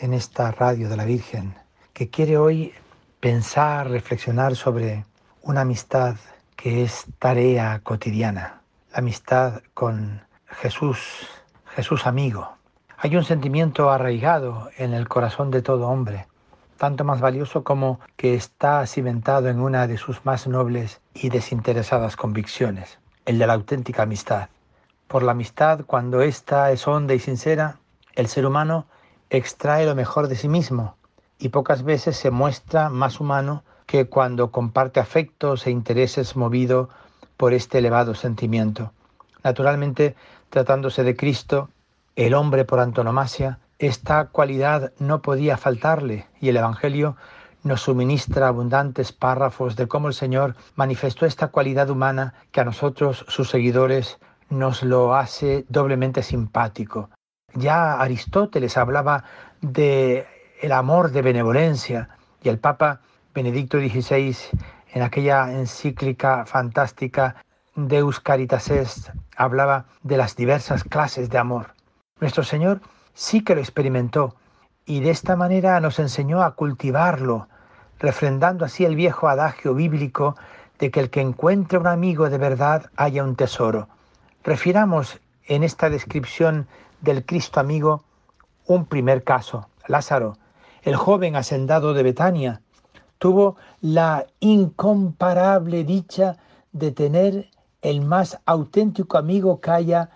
en esta radio de la Virgen que quiere hoy pensar, reflexionar sobre una amistad que es tarea cotidiana, la amistad con Jesús, Jesús amigo. Hay un sentimiento arraigado en el corazón de todo hombre, tanto más valioso como que está cimentado en una de sus más nobles y desinteresadas convicciones, el de la auténtica amistad. Por la amistad, cuando ésta es honda y sincera, el ser humano extrae lo mejor de sí mismo y pocas veces se muestra más humano que cuando comparte afectos e intereses movido por este elevado sentimiento. Naturalmente, tratándose de Cristo, el hombre por antonomasia, esta cualidad no podía faltarle y el Evangelio nos suministra abundantes párrafos de cómo el Señor manifestó esta cualidad humana que a nosotros, sus seguidores, nos lo hace doblemente simpático. Ya Aristóteles hablaba de el amor de benevolencia y el Papa Benedicto XVI en aquella encíclica fantástica Deus Caritas Est hablaba de las diversas clases de amor. Nuestro Señor sí que lo experimentó y de esta manera nos enseñó a cultivarlo, refrendando así el viejo adagio bíblico de que el que encuentre un amigo de verdad haya un tesoro. Refiramos en esta descripción del Cristo amigo un primer caso. Lázaro, el joven hacendado de Betania, tuvo la incomparable dicha de tener el más auténtico amigo que haya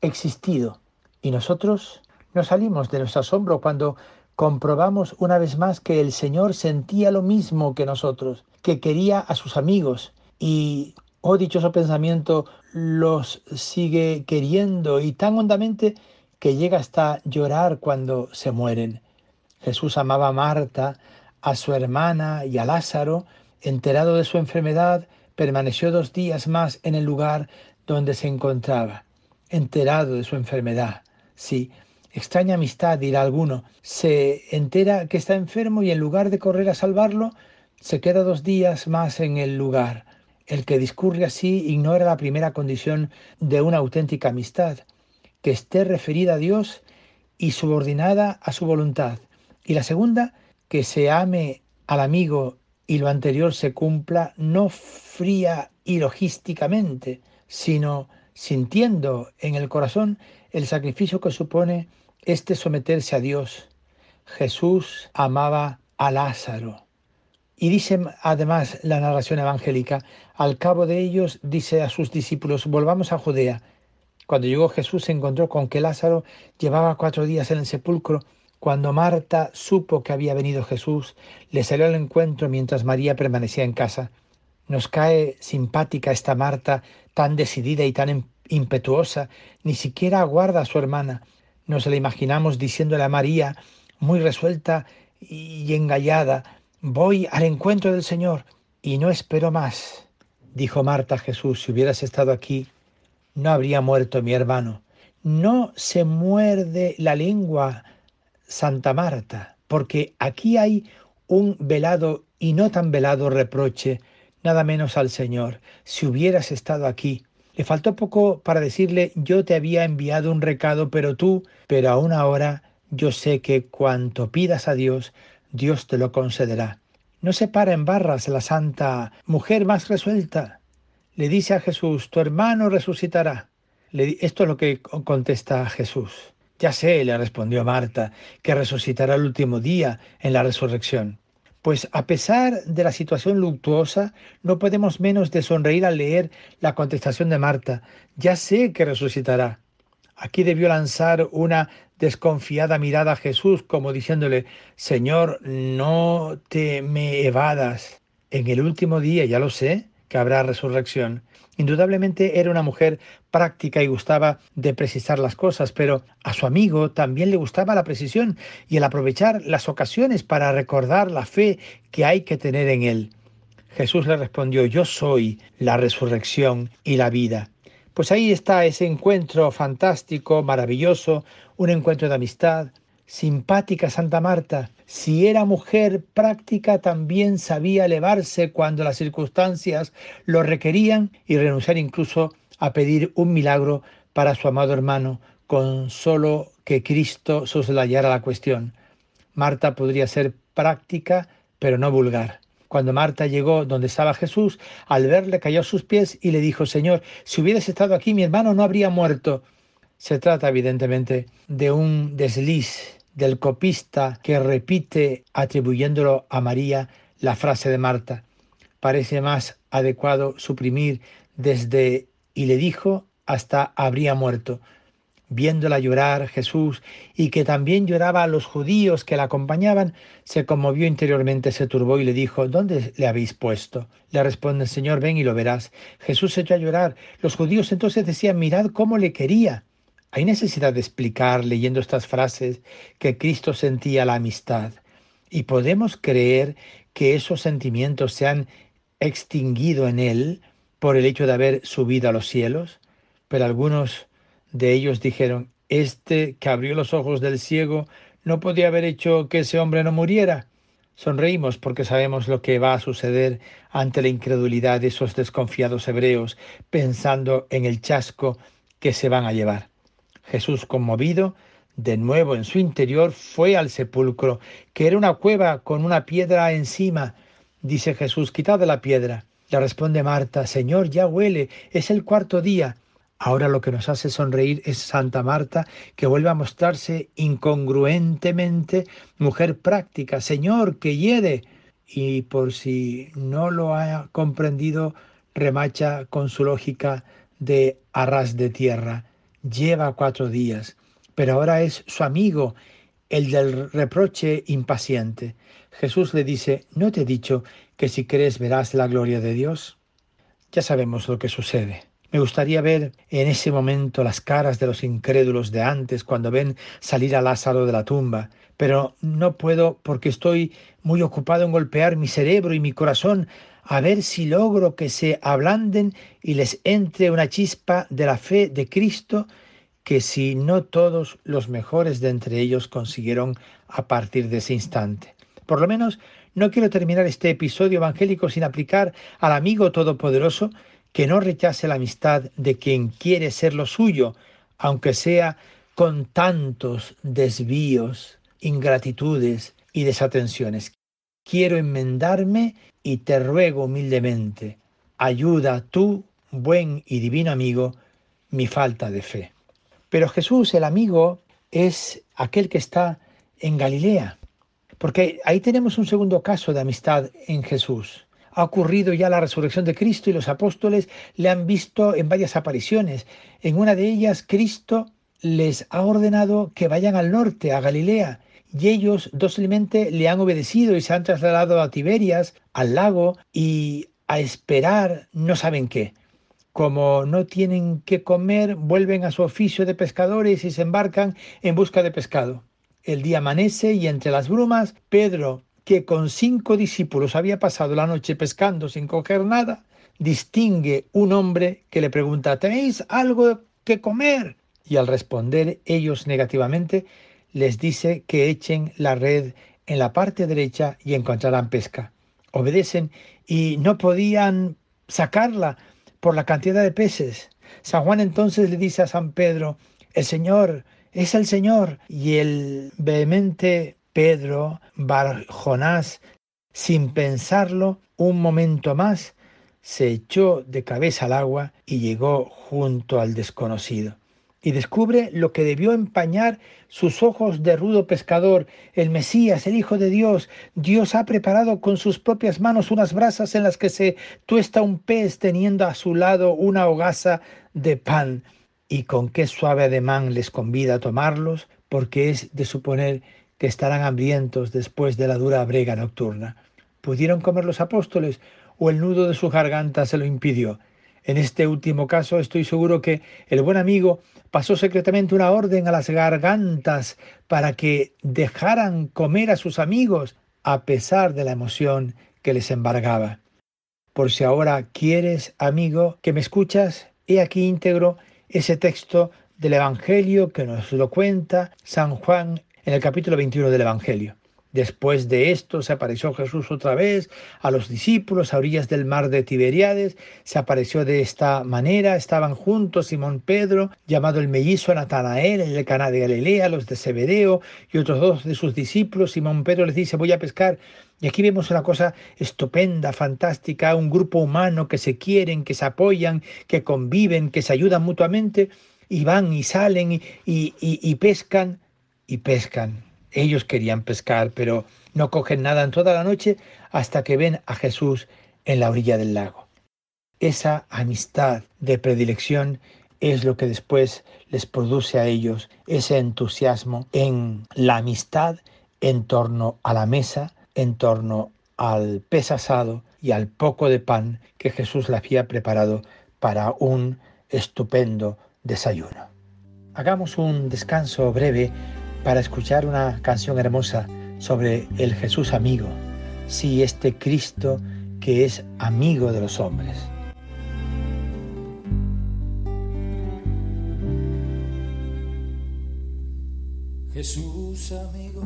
existido. Y nosotros nos salimos de nuestro asombro cuando comprobamos una vez más que el Señor sentía lo mismo que nosotros, que quería a sus amigos y, oh dichoso pensamiento, los sigue queriendo y tan hondamente que llega hasta llorar cuando se mueren. Jesús amaba a Marta, a su hermana y a Lázaro. Enterado de su enfermedad, permaneció dos días más en el lugar donde se encontraba. Enterado de su enfermedad. Sí, extraña amistad, dirá alguno. Se entera que está enfermo y en lugar de correr a salvarlo, se queda dos días más en el lugar. El que discurre así ignora la primera condición de una auténtica amistad, que esté referida a Dios y subordinada a su voluntad. Y la segunda, que se ame al amigo y lo anterior se cumpla no fría y logísticamente, sino sintiendo en el corazón el sacrificio que supone este someterse a Dios. Jesús amaba a Lázaro. Y dice además la narración evangélica, al cabo de ellos dice a sus discípulos, volvamos a Judea. Cuando llegó Jesús se encontró con que Lázaro llevaba cuatro días en el sepulcro. Cuando Marta supo que había venido Jesús, le salió al encuentro mientras María permanecía en casa. Nos cae simpática esta Marta, tan decidida y tan impetuosa, ni siquiera aguarda a su hermana. Nos la imaginamos diciéndole a María, muy resuelta y engallada, voy al encuentro del Señor y no espero más. Dijo Marta a Jesús, si hubieras estado aquí, no habría muerto mi hermano. No se muerde la lengua, Santa Marta, porque aquí hay un velado y no tan velado reproche, nada menos al Señor. Si hubieras estado aquí, le faltó poco para decirle yo te había enviado un recado, pero tú, pero aún ahora yo sé que cuanto pidas a Dios, Dios te lo concederá. No se para en barras la santa mujer más resuelta le dice a Jesús, tu hermano resucitará. esto es lo que contesta Jesús. Ya sé, le respondió Marta, que resucitará el último día en la resurrección. Pues a pesar de la situación luctuosa, no podemos menos de sonreír al leer la contestación de Marta. Ya sé que resucitará. Aquí debió lanzar una desconfiada mirada a Jesús, como diciéndole, Señor, no te me evadas. En el último día, ya lo sé, que habrá resurrección. Indudablemente era una mujer práctica y gustaba de precisar las cosas, pero a su amigo también le gustaba la precisión y el aprovechar las ocasiones para recordar la fe que hay que tener en él. Jesús le respondió, yo soy la resurrección y la vida. Pues ahí está ese encuentro fantástico, maravilloso, un encuentro de amistad. Simpática Santa Marta, si era mujer práctica, también sabía elevarse cuando las circunstancias lo requerían y renunciar incluso a pedir un milagro para su amado hermano, con solo que Cristo soslayara la cuestión. Marta podría ser práctica, pero no vulgar. Cuando Marta llegó donde estaba Jesús, al verle cayó a sus pies y le dijo, Señor, si hubieras estado aquí, mi hermano no habría muerto. Se trata evidentemente de un desliz del copista que repite atribuyéndolo a María la frase de Marta. Parece más adecuado suprimir desde y le dijo hasta habría muerto viéndola llorar Jesús y que también lloraba a los judíos que la acompañaban, se conmovió interiormente, se turbó y le dijo, ¿dónde le habéis puesto? Le responde Señor, ven y lo verás. Jesús se echó a llorar. Los judíos entonces decían, mirad cómo le quería. Hay necesidad de explicar, leyendo estas frases, que Cristo sentía la amistad. Y podemos creer que esos sentimientos se han extinguido en él por el hecho de haber subido a los cielos, pero algunos de ellos dijeron, Este que abrió los ojos del ciego no podía haber hecho que ese hombre no muriera. Sonreímos porque sabemos lo que va a suceder ante la incredulidad de esos desconfiados hebreos, pensando en el chasco que se van a llevar. Jesús, conmovido, de nuevo en su interior, fue al sepulcro, que era una cueva con una piedra encima. Dice Jesús, quitad la piedra. Le responde Marta, Señor, ya huele, es el cuarto día. Ahora lo que nos hace sonreír es Santa Marta, que vuelve a mostrarse incongruentemente mujer práctica, Señor, que hiede. Y por si no lo ha comprendido, remacha con su lógica de arras de tierra. Lleva cuatro días, pero ahora es su amigo, el del reproche impaciente. Jesús le dice, ¿no te he dicho que si crees verás la gloria de Dios? Ya sabemos lo que sucede. Me gustaría ver en ese momento las caras de los incrédulos de antes cuando ven salir a Lázaro de la tumba, pero no puedo porque estoy muy ocupado en golpear mi cerebro y mi corazón a ver si logro que se ablanden y les entre una chispa de la fe de Cristo que si no todos los mejores de entre ellos consiguieron a partir de ese instante. Por lo menos no quiero terminar este episodio evangélico sin aplicar al amigo todopoderoso que no rechace la amistad de quien quiere ser lo suyo, aunque sea con tantos desvíos, ingratitudes y desatenciones. Quiero enmendarme y te ruego humildemente, ayuda tú, buen y divino amigo, mi falta de fe. Pero Jesús, el amigo, es aquel que está en Galilea, porque ahí tenemos un segundo caso de amistad en Jesús ha ocurrido ya la resurrección de Cristo y los apóstoles le han visto en varias apariciones. En una de ellas, Cristo les ha ordenado que vayan al norte, a Galilea, y ellos dócilmente le han obedecido y se han trasladado a Tiberias, al lago, y a esperar no saben qué. Como no tienen qué comer, vuelven a su oficio de pescadores y se embarcan en busca de pescado. El día amanece y entre las brumas, Pedro que con cinco discípulos había pasado la noche pescando sin coger nada, distingue un hombre que le pregunta, ¿tenéis algo que comer? Y al responder ellos negativamente, les dice que echen la red en la parte derecha y encontrarán pesca. Obedecen y no podían sacarla por la cantidad de peces. San Juan entonces le dice a San Pedro, el Señor es el Señor. Y el vehemente Pedro, Barjonás, sin pensarlo, un momento más, se echó de cabeza al agua y llegó junto al desconocido. Y descubre lo que debió empañar sus ojos de rudo pescador, el Mesías, el Hijo de Dios. Dios ha preparado con sus propias manos unas brasas en las que se tuesta un pez teniendo a su lado una hogaza de pan. Y con qué suave ademán les convida a tomarlos, porque es de suponer que estarán hambrientos después de la dura brega nocturna. ¿Pudieron comer los apóstoles? o el nudo de su garganta se lo impidió. En este último caso estoy seguro que el buen amigo pasó secretamente una orden a las gargantas para que dejaran comer a sus amigos a pesar de la emoción que les embargaba. Por si ahora quieres, amigo, que me escuchas, he aquí íntegro ese texto del Evangelio que nos lo cuenta San Juan en el capítulo 21 del Evangelio. Después de esto se apareció Jesús otra vez a los discípulos a orillas del mar de Tiberiades. Se apareció de esta manera. Estaban juntos Simón Pedro, llamado el mellizo Natanael, el de Cana de Galilea, los de Zebedeo y otros dos de sus discípulos. Simón Pedro les dice, voy a pescar. Y aquí vemos una cosa estupenda, fantástica, un grupo humano que se quieren, que se apoyan, que conviven, que se ayudan mutuamente y van y salen y pescan y pescan. Ellos querían pescar, pero no cogen nada en toda la noche hasta que ven a Jesús en la orilla del lago. Esa amistad de predilección es lo que después les produce a ellos ese entusiasmo en la amistad en torno a la mesa, en torno al pez asado y al poco de pan que Jesús le había preparado para un estupendo desayuno. Hagamos un descanso breve para escuchar una canción hermosa sobre el Jesús amigo, sí, este Cristo que es amigo de los hombres. Jesús amigo,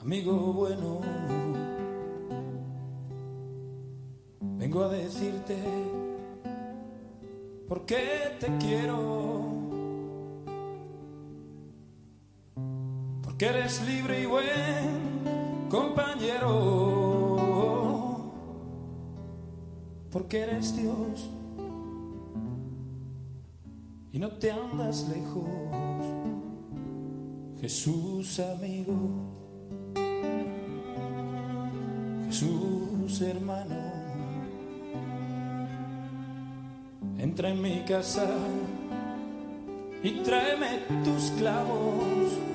amigo bueno, vengo a decirte por qué te quiero que eres libre y buen compañero, porque eres Dios y no te andas lejos, Jesús amigo, Jesús hermano, entra en mi casa y tráeme tus clavos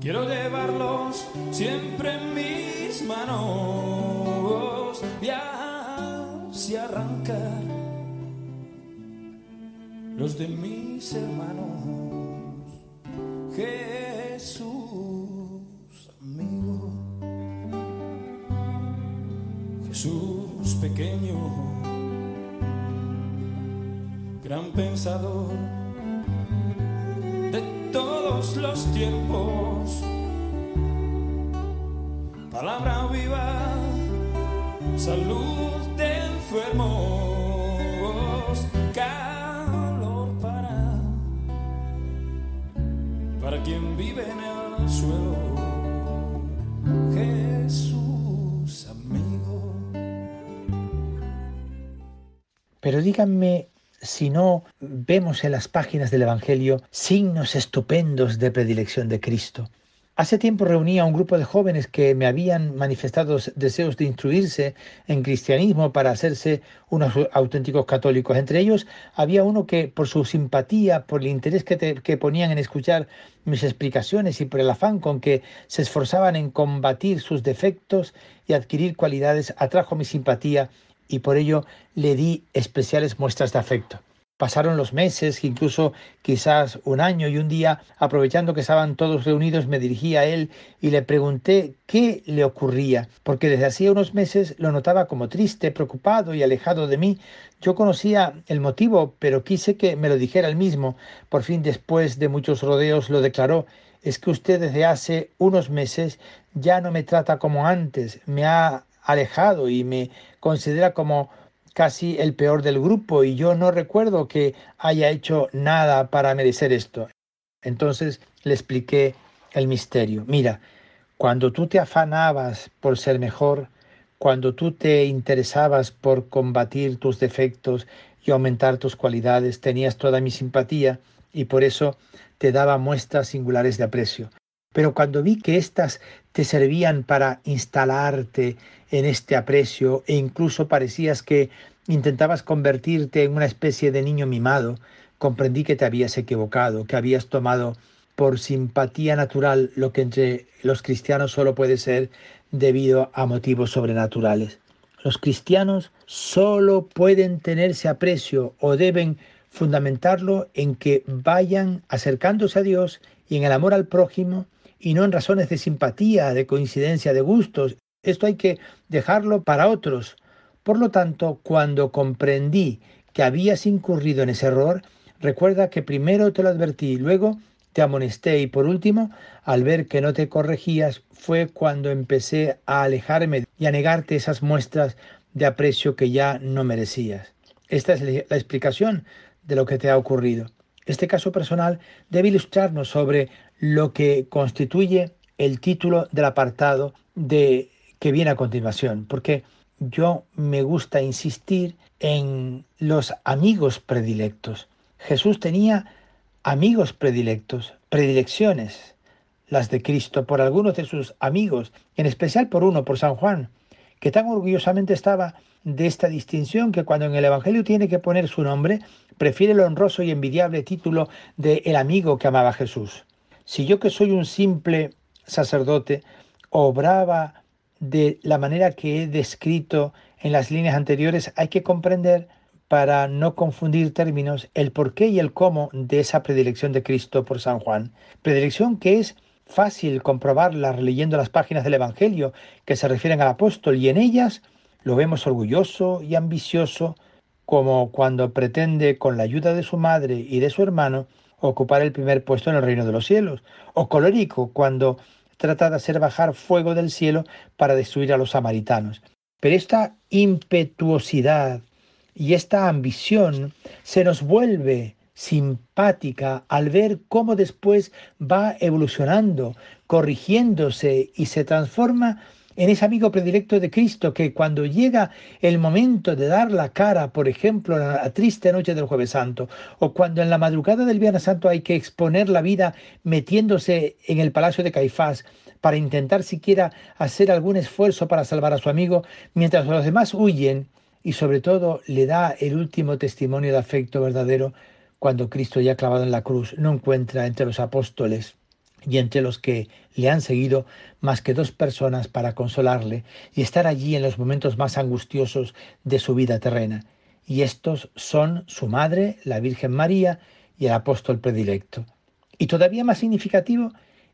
Quiero llevarlos siempre en mis manos y así arrancar los de mis hermanos. Jesús, amigo. Jesús pequeño, gran pensador los tiempos. Palabra viva, salud de enfermos, calor para, para quien vive en el suelo. Jesús, amigo. Pero díganme si no vemos en las páginas del Evangelio signos estupendos de predilección de Cristo. Hace tiempo reuní a un grupo de jóvenes que me habían manifestado deseos de instruirse en cristianismo para hacerse unos auténticos católicos. Entre ellos había uno que por su simpatía, por el interés que, que ponían en escuchar mis explicaciones y por el afán con que se esforzaban en combatir sus defectos y adquirir cualidades, atrajo mi simpatía y por ello le di especiales muestras de afecto. Pasaron los meses, incluso quizás un año, y un día, aprovechando que estaban todos reunidos, me dirigí a él y le pregunté qué le ocurría, porque desde hacía unos meses lo notaba como triste, preocupado y alejado de mí. Yo conocía el motivo, pero quise que me lo dijera él mismo. Por fin, después de muchos rodeos, lo declaró. Es que usted desde hace unos meses ya no me trata como antes, me ha alejado y me considera como casi el peor del grupo y yo no recuerdo que haya hecho nada para merecer esto. Entonces le expliqué el misterio. Mira, cuando tú te afanabas por ser mejor, cuando tú te interesabas por combatir tus defectos y aumentar tus cualidades, tenías toda mi simpatía y por eso te daba muestras singulares de aprecio. Pero cuando vi que éstas te servían para instalarte en este aprecio e incluso parecías que intentabas convertirte en una especie de niño mimado, comprendí que te habías equivocado, que habías tomado por simpatía natural, lo que entre los cristianos solo puede ser debido a motivos sobrenaturales. Los cristianos solo pueden tenerse aprecio o deben fundamentarlo en que vayan acercándose a Dios y en el amor al prójimo y no en razones de simpatía, de coincidencia de gustos. Esto hay que dejarlo para otros. Por lo tanto, cuando comprendí que habías incurrido en ese error, recuerda que primero te lo advertí, luego te amonesté y por último, al ver que no te corregías, fue cuando empecé a alejarme y a negarte esas muestras de aprecio que ya no merecías. Esta es la explicación de lo que te ha ocurrido. Este caso personal debe ilustrarnos sobre lo que constituye el título del apartado de que viene a continuación, porque yo me gusta insistir en los amigos predilectos. Jesús tenía amigos predilectos, predilecciones, las de Cristo por algunos de sus amigos, en especial por uno, por San Juan, que tan orgullosamente estaba de esta distinción que cuando en el Evangelio tiene que poner su nombre, prefiere el honroso y envidiable título de el amigo que amaba a Jesús. Si yo que soy un simple sacerdote, obraba de la manera que he descrito en las líneas anteriores, hay que comprender para no confundir términos, el por qué y el cómo de esa predilección de Cristo por San Juan. Predilección que es fácil comprobarla releyendo las páginas del Evangelio que se refieren al apóstol y en ellas lo vemos orgulloso y ambicioso como cuando pretende con la ayuda de su madre y de su hermano ocupar el primer puesto en el reino de los cielos, o colérico cuando trata de hacer bajar fuego del cielo para destruir a los samaritanos. Pero esta impetuosidad y esta ambición se nos vuelve simpática al ver cómo después va evolucionando, corrigiéndose y se transforma en ese amigo predilecto de Cristo que cuando llega el momento de dar la cara, por ejemplo, en la triste noche del jueves santo, o cuando en la madrugada del Viernes Santo hay que exponer la vida metiéndose en el palacio de Caifás, para intentar siquiera hacer algún esfuerzo para salvar a su amigo, mientras los demás huyen, y sobre todo le da el último testimonio de afecto verdadero cuando Cristo ya clavado en la cruz no encuentra entre los apóstoles y entre los que le han seguido más que dos personas para consolarle y estar allí en los momentos más angustiosos de su vida terrena. Y estos son su madre, la Virgen María y el apóstol predilecto. Y todavía más significativo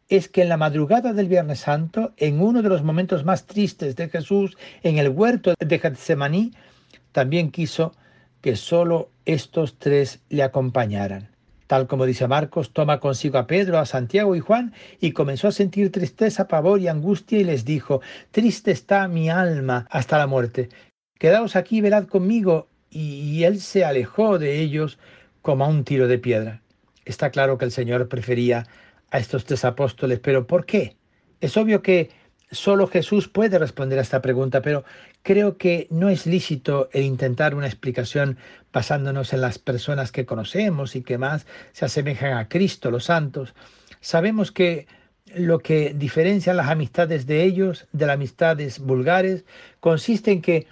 es que en la madrugada del Viernes Santo, en uno de los momentos más tristes de Jesús, en el huerto de Getsemaní, también quiso que sólo estos tres le acompañaran. Tal como dice Marcos, toma consigo a Pedro, a Santiago y Juan, y comenzó a sentir tristeza, pavor y angustia, y les dijo, Triste está mi alma hasta la muerte. Quedaos aquí, velad conmigo. Y él se alejó de ellos como a un tiro de piedra. Está claro que el Señor prefería a estos tres apóstoles, pero ¿por qué? Es obvio que Solo Jesús puede responder a esta pregunta, pero creo que no es lícito el intentar una explicación basándonos en las personas que conocemos y que más se asemejan a Cristo, los santos. Sabemos que lo que diferencia las amistades de ellos de las amistades vulgares consiste en que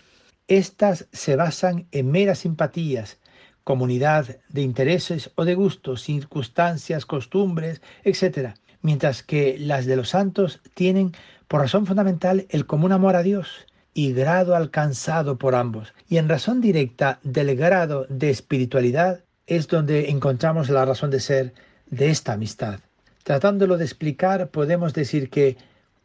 éstas se basan en meras simpatías, comunidad de intereses o de gustos, circunstancias, costumbres, etc. Mientras que las de los santos tienen por razón fundamental el común amor a Dios y grado alcanzado por ambos. Y en razón directa del grado de espiritualidad es donde encontramos la razón de ser de esta amistad. Tratándolo de explicar, podemos decir que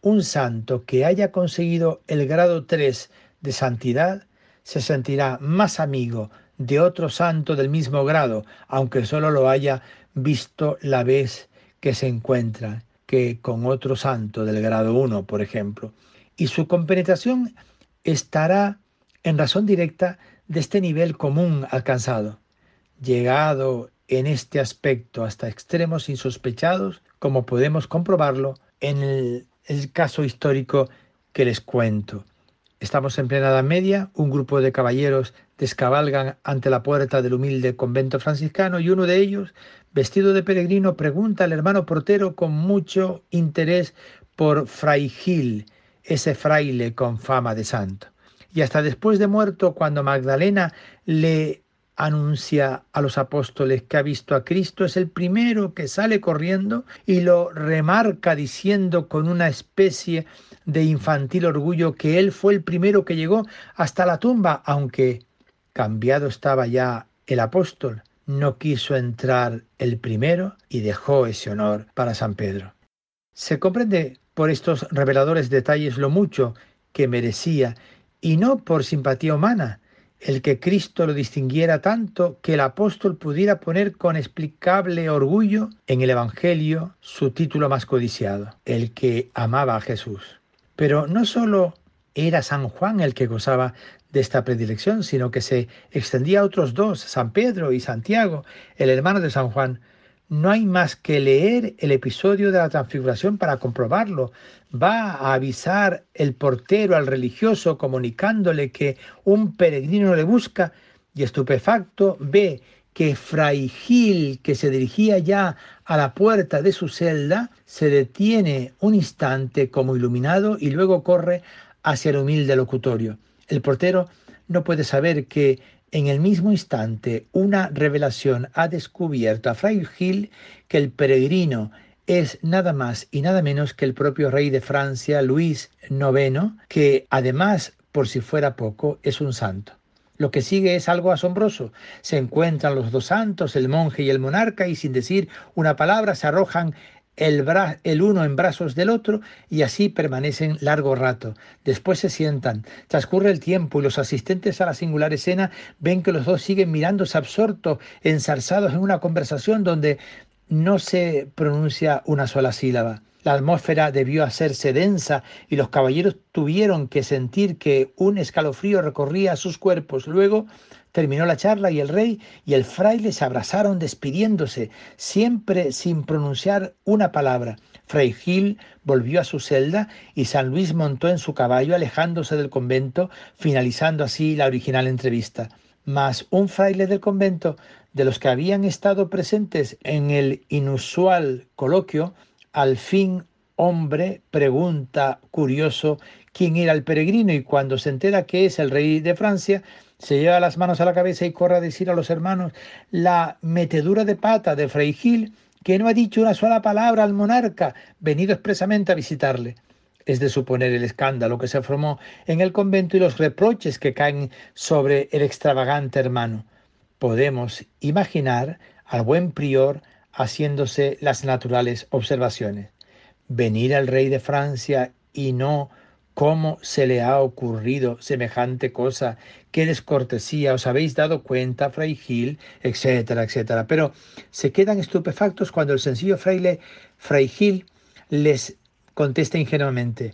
un santo que haya conseguido el grado 3 de santidad se sentirá más amigo de otro santo del mismo grado, aunque solo lo haya visto la vez que se encuentra que con otro santo del grado 1, por ejemplo, y su compenetración estará en razón directa de este nivel común alcanzado, llegado en este aspecto hasta extremos insospechados, como podemos comprobarlo en el, el caso histórico que les cuento. Estamos en plena Edad Media, un grupo de caballeros descabalgan ante la puerta del humilde convento franciscano y uno de ellos, vestido de peregrino, pregunta al hermano portero con mucho interés por Fray Gil, ese fraile con fama de santo. Y hasta después de muerto, cuando Magdalena le anuncia a los apóstoles que ha visto a Cristo, es el primero que sale corriendo y lo remarca diciendo con una especie de infantil orgullo que él fue el primero que llegó hasta la tumba, aunque cambiado estaba ya el apóstol, no quiso entrar el primero y dejó ese honor para San Pedro. Se comprende por estos reveladores detalles lo mucho que merecía, y no por simpatía humana, el que Cristo lo distinguiera tanto que el apóstol pudiera poner con explicable orgullo en el Evangelio su título más codiciado, el que amaba a Jesús. Pero no sólo era San Juan el que gozaba de esta predilección, sino que se extendía a otros dos, San Pedro y Santiago, el hermano de San Juan, no hay más que leer el episodio de la transfiguración para comprobarlo. Va a avisar el portero al religioso comunicándole que un peregrino le busca y estupefacto ve que Fray Gil, que se dirigía ya a la puerta de su celda, se detiene un instante como iluminado y luego corre hacia el humilde locutorio. El portero no puede saber que en el mismo instante, una revelación ha descubierto a Fray Gil que el peregrino es nada más y nada menos que el propio rey de Francia, Luis IX, que además, por si fuera poco, es un santo. Lo que sigue es algo asombroso. Se encuentran los dos santos, el monje y el monarca, y sin decir una palabra se arrojan el, uno en brazos del otro y así permanecen largo rato. Después se sientan. Transcurre el tiempo y los asistentes a la singular escena ven que los dos siguen mirándose absortos, ensarzados en una conversación donde no se pronuncia una sola sílaba. La atmósfera debió hacerse densa y los caballeros tuvieron que sentir que un escalofrío recorría sus cuerpos. Luego Terminó la charla y el rey y el fraile se abrazaron despidiéndose, siempre sin pronunciar una palabra. Fray Gil volvió a su celda y San Luis montó en su caballo alejándose del convento, finalizando así la original entrevista. Mas un fraile del convento, de los que habían estado presentes en el inusual coloquio, al fin hombre pregunta curioso quién era el peregrino y cuando se entera que es el rey de Francia, se lleva las manos a la cabeza y corre a decir a los hermanos la metedura de pata de Fray Gil, que no ha dicho una sola palabra al monarca, venido expresamente a visitarle. Es de suponer el escándalo que se formó en el convento y los reproches que caen sobre el extravagante hermano. Podemos imaginar al buen prior haciéndose las naturales observaciones. Venir al rey de Francia y no ¿Cómo se le ha ocurrido semejante cosa? ¿Qué descortesía? ¿Os habéis dado cuenta, Fray Gil? etcétera, etcétera. Pero se quedan estupefactos cuando el sencillo fraile Fray Gil les contesta ingenuamente,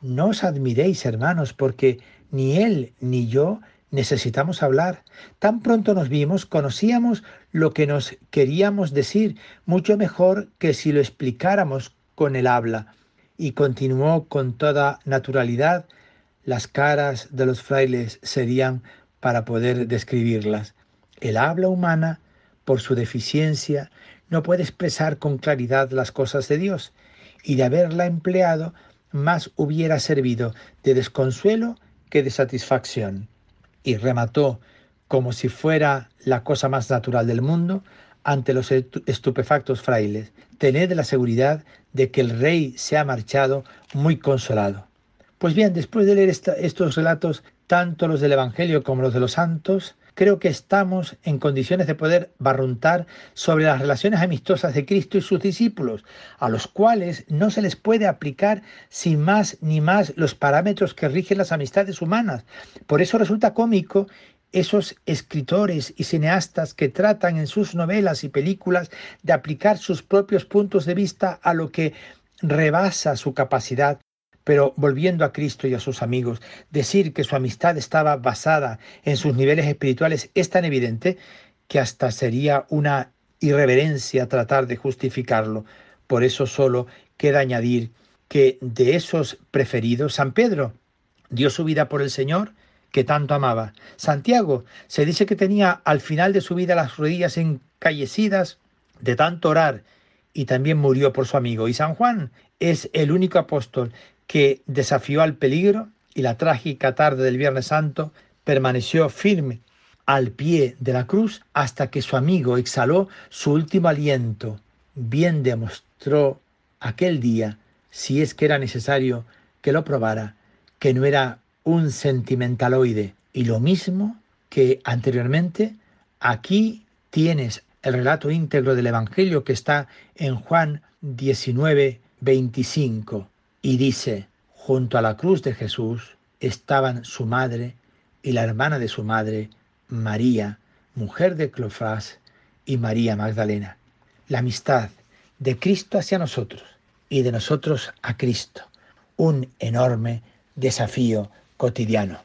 no os admiréis, hermanos, porque ni él ni yo necesitamos hablar. Tan pronto nos vimos, conocíamos lo que nos queríamos decir, mucho mejor que si lo explicáramos con el habla y continuó con toda naturalidad, las caras de los frailes serían para poder describirlas. El habla humana, por su deficiencia, no puede expresar con claridad las cosas de Dios, y de haberla empleado, más hubiera servido de desconsuelo que de satisfacción. Y remató, como si fuera la cosa más natural del mundo, ante los estupefactos frailes. Tened la seguridad de que el rey se ha marchado muy consolado. Pues bien, después de leer estos relatos, tanto los del Evangelio como los de los santos, creo que estamos en condiciones de poder barruntar sobre las relaciones amistosas de Cristo y sus discípulos, a los cuales no se les puede aplicar sin más ni más los parámetros que rigen las amistades humanas. Por eso resulta cómico esos escritores y cineastas que tratan en sus novelas y películas de aplicar sus propios puntos de vista a lo que rebasa su capacidad, pero volviendo a Cristo y a sus amigos, decir que su amistad estaba basada en sus niveles espirituales es tan evidente que hasta sería una irreverencia tratar de justificarlo. Por eso solo queda añadir que de esos preferidos, San Pedro dio su vida por el Señor, que tanto amaba. Santiago se dice que tenía al final de su vida las rodillas encallecidas de tanto orar y también murió por su amigo. Y San Juan es el único apóstol que desafió al peligro y la trágica tarde del Viernes Santo permaneció firme al pie de la cruz hasta que su amigo exhaló su último aliento. Bien demostró aquel día, si es que era necesario que lo probara, que no era un sentimentaloide. Y lo mismo que anteriormente, aquí tienes el relato íntegro del Evangelio que está en Juan 19, 25 y dice, junto a la cruz de Jesús estaban su madre y la hermana de su madre, María, mujer de Clofás, y María Magdalena. La amistad de Cristo hacia nosotros y de nosotros a Cristo. Un enorme desafío cotidiano.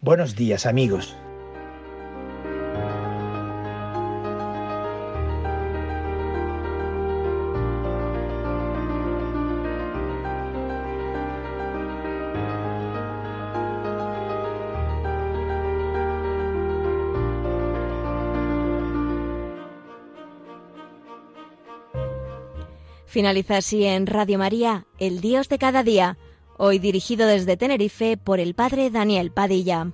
Buenos días amigos. Finaliza así en Radio María, El Dios de cada día, hoy dirigido desde Tenerife por el Padre Daniel Padilla.